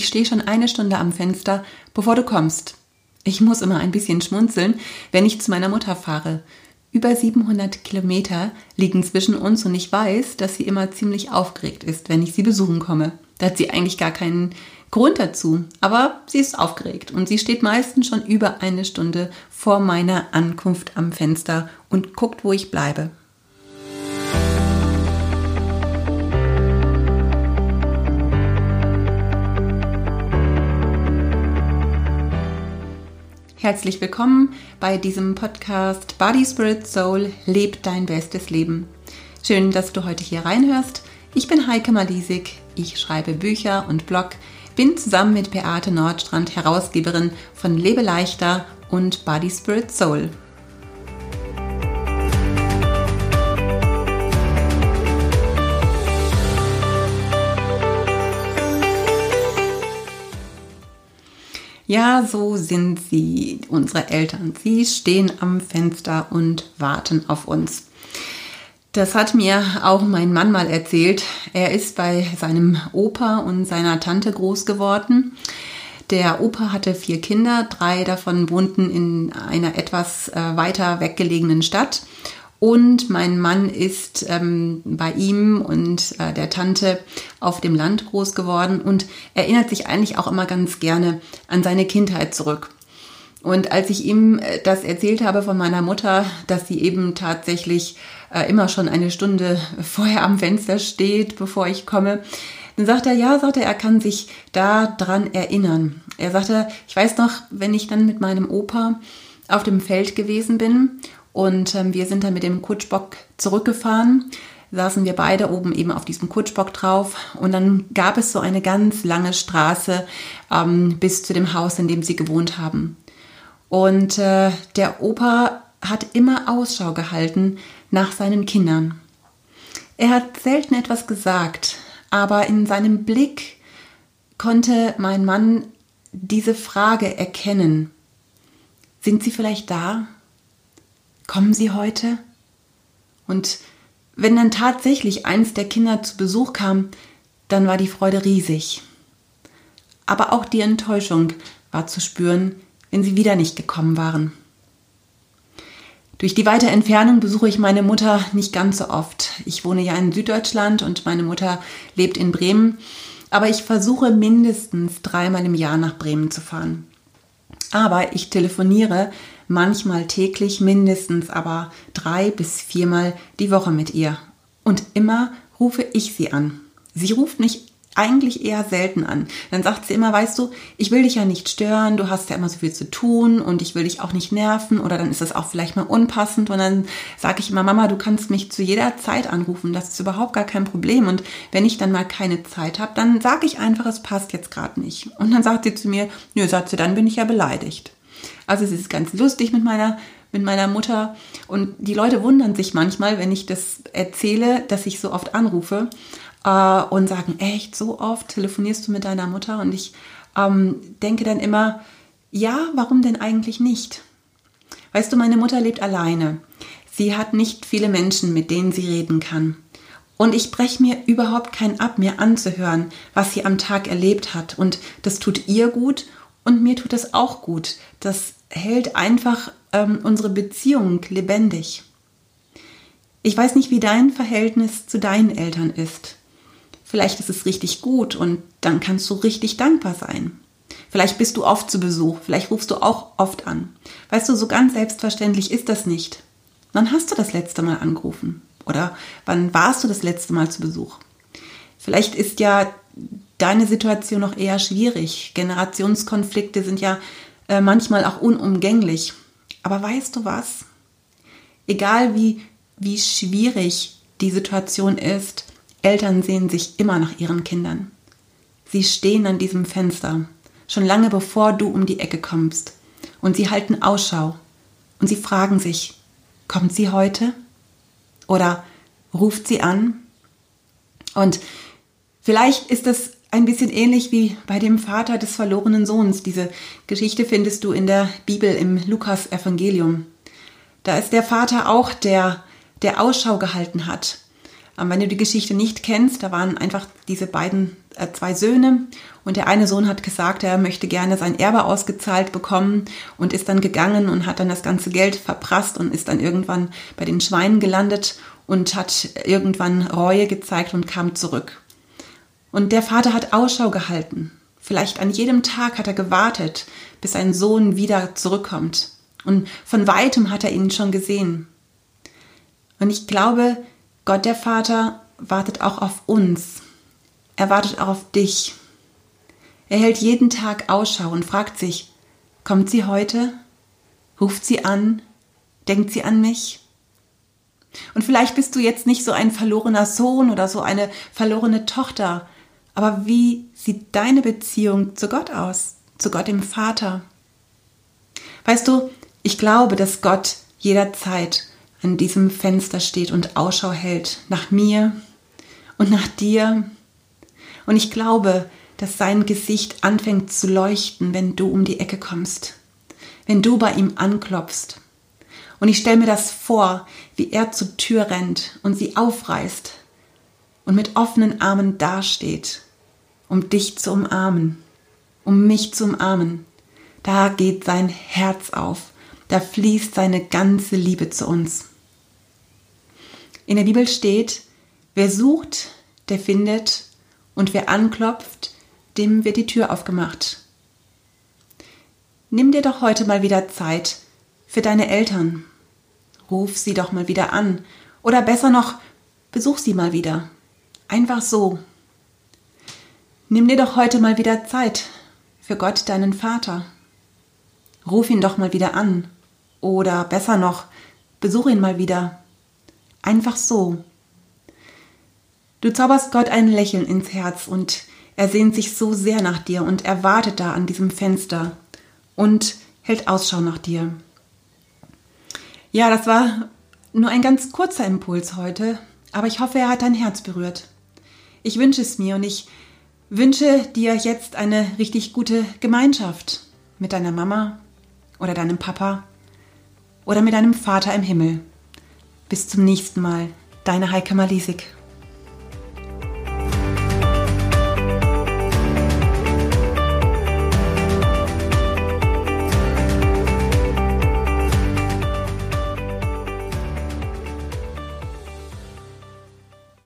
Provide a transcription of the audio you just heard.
ich stehe schon eine Stunde am Fenster, bevor du kommst. Ich muss immer ein bisschen schmunzeln, wenn ich zu meiner Mutter fahre. Über 700 Kilometer liegen zwischen uns und ich weiß, dass sie immer ziemlich aufgeregt ist, wenn ich sie besuchen komme. Da hat sie eigentlich gar keinen Grund dazu, aber sie ist aufgeregt und sie steht meistens schon über eine Stunde vor meiner Ankunft am Fenster und guckt, wo ich bleibe. Herzlich willkommen bei diesem Podcast Body, Spirit, Soul, Leb dein bestes Leben. Schön, dass du heute hier reinhörst. Ich bin Heike Malisik, ich schreibe Bücher und Blog, bin zusammen mit Beate Nordstrand Herausgeberin von Lebe leichter und Body, Spirit, Soul. Ja, so sind sie, unsere Eltern. Sie stehen am Fenster und warten auf uns. Das hat mir auch mein Mann mal erzählt. Er ist bei seinem Opa und seiner Tante groß geworden. Der Opa hatte vier Kinder, drei davon wohnten in einer etwas äh, weiter weggelegenen Stadt und mein Mann ist ähm, bei ihm und äh, der Tante auf dem Land groß geworden und erinnert sich eigentlich auch immer ganz gerne an seine Kindheit zurück. Und als ich ihm äh, das erzählt habe von meiner Mutter, dass sie eben tatsächlich äh, immer schon eine Stunde vorher am Fenster steht, bevor ich komme, dann sagt er, ja, sagt er, er kann sich da dran erinnern. Er sagte, ich weiß noch, wenn ich dann mit meinem Opa auf dem Feld gewesen bin und ähm, wir sind dann mit dem Kutschbock zurückgefahren, saßen wir beide oben eben auf diesem Kutschbock drauf und dann gab es so eine ganz lange Straße ähm, bis zu dem Haus, in dem sie gewohnt haben. Und äh, der Opa hat immer Ausschau gehalten nach seinen Kindern. Er hat selten etwas gesagt, aber in seinem Blick konnte mein Mann diese Frage erkennen. Sind sie vielleicht da? Kommen Sie heute? Und wenn dann tatsächlich eins der Kinder zu Besuch kam, dann war die Freude riesig. Aber auch die Enttäuschung war zu spüren, wenn sie wieder nicht gekommen waren. Durch die weite Entfernung besuche ich meine Mutter nicht ganz so oft. Ich wohne ja in Süddeutschland und meine Mutter lebt in Bremen. Aber ich versuche mindestens dreimal im Jahr nach Bremen zu fahren. Aber ich telefoniere manchmal täglich mindestens aber drei bis viermal die Woche mit ihr. Und immer rufe ich sie an. Sie ruft mich eigentlich eher selten an. Dann sagt sie immer, weißt du, ich will dich ja nicht stören, du hast ja immer so viel zu tun und ich will dich auch nicht nerven oder dann ist das auch vielleicht mal unpassend und dann sage ich immer, Mama, du kannst mich zu jeder Zeit anrufen, das ist überhaupt gar kein Problem und wenn ich dann mal keine Zeit habe, dann sage ich einfach, es passt jetzt gerade nicht. Und dann sagt sie zu mir, nö, sagt sie, dann bin ich ja beleidigt. Also es ist ganz lustig mit meiner mit meiner Mutter und die Leute wundern sich manchmal, wenn ich das erzähle, dass ich so oft anrufe äh, und sagen, echt, so oft telefonierst du mit deiner Mutter? Und ich ähm, denke dann immer, ja, warum denn eigentlich nicht? Weißt du, meine Mutter lebt alleine. Sie hat nicht viele Menschen, mit denen sie reden kann. Und ich breche mir überhaupt keinen ab, mir anzuhören, was sie am Tag erlebt hat. Und das tut ihr gut und mir tut es auch gut. Das hält einfach ähm, unsere Beziehung lebendig. Ich weiß nicht, wie dein Verhältnis zu deinen Eltern ist. Vielleicht ist es richtig gut und dann kannst du richtig dankbar sein. Vielleicht bist du oft zu Besuch, vielleicht rufst du auch oft an. Weißt du, so ganz selbstverständlich ist das nicht. Wann hast du das letzte Mal angerufen? Oder wann warst du das letzte Mal zu Besuch? Vielleicht ist ja deine Situation noch eher schwierig. Generationskonflikte sind ja äh, manchmal auch unumgänglich. Aber weißt du was? Egal wie, wie schwierig die Situation ist, Eltern sehen sich immer nach ihren Kindern. Sie stehen an diesem Fenster, schon lange bevor du um die Ecke kommst. Und sie halten Ausschau. Und sie fragen sich, kommt sie heute? Oder ruft sie an? Und vielleicht ist es ein bisschen ähnlich wie bei dem Vater des verlorenen Sohns. Diese Geschichte findest du in der Bibel im Lukas-Evangelium. Da ist der Vater auch der, der Ausschau gehalten hat. Ähm, wenn du die Geschichte nicht kennst, da waren einfach diese beiden äh, zwei Söhne und der eine Sohn hat gesagt, er möchte gerne sein Erbe ausgezahlt bekommen und ist dann gegangen und hat dann das ganze Geld verprasst und ist dann irgendwann bei den Schweinen gelandet und hat irgendwann Reue gezeigt und kam zurück. Und der Vater hat Ausschau gehalten. Vielleicht an jedem Tag hat er gewartet, bis sein Sohn wieder zurückkommt. Und von weitem hat er ihn schon gesehen. Und ich glaube, Gott der Vater wartet auch auf uns. Er wartet auch auf dich. Er hält jeden Tag Ausschau und fragt sich, kommt sie heute? Ruft sie an? Denkt sie an mich? Und vielleicht bist du jetzt nicht so ein verlorener Sohn oder so eine verlorene Tochter, aber wie sieht deine Beziehung zu Gott aus, zu Gott dem Vater? Weißt du, ich glaube, dass Gott jederzeit an diesem Fenster steht und Ausschau hält nach mir und nach dir. Und ich glaube, dass sein Gesicht anfängt zu leuchten, wenn du um die Ecke kommst, wenn du bei ihm anklopfst. Und ich stelle mir das vor, wie er zur Tür rennt und sie aufreißt und mit offenen Armen dasteht, um dich zu umarmen, um mich zu umarmen. Da geht sein Herz auf, da fließt seine ganze Liebe zu uns. In der Bibel steht, wer sucht, der findet und wer anklopft, dem wird die Tür aufgemacht. Nimm dir doch heute mal wieder Zeit für deine Eltern. Ruf sie doch mal wieder an oder besser noch, besuch sie mal wieder. Einfach so. Nimm dir doch heute mal wieder Zeit für Gott, deinen Vater. Ruf ihn doch mal wieder an oder besser noch, besuch ihn mal wieder. Einfach so. Du zauberst Gott ein Lächeln ins Herz und er sehnt sich so sehr nach dir und er wartet da an diesem Fenster und hält Ausschau nach dir. Ja, das war nur ein ganz kurzer Impuls heute, aber ich hoffe, er hat dein Herz berührt. Ich wünsche es mir und ich wünsche dir jetzt eine richtig gute Gemeinschaft mit deiner Mama oder deinem Papa oder mit deinem Vater im Himmel. Bis zum nächsten Mal. Deine Heike Malisik.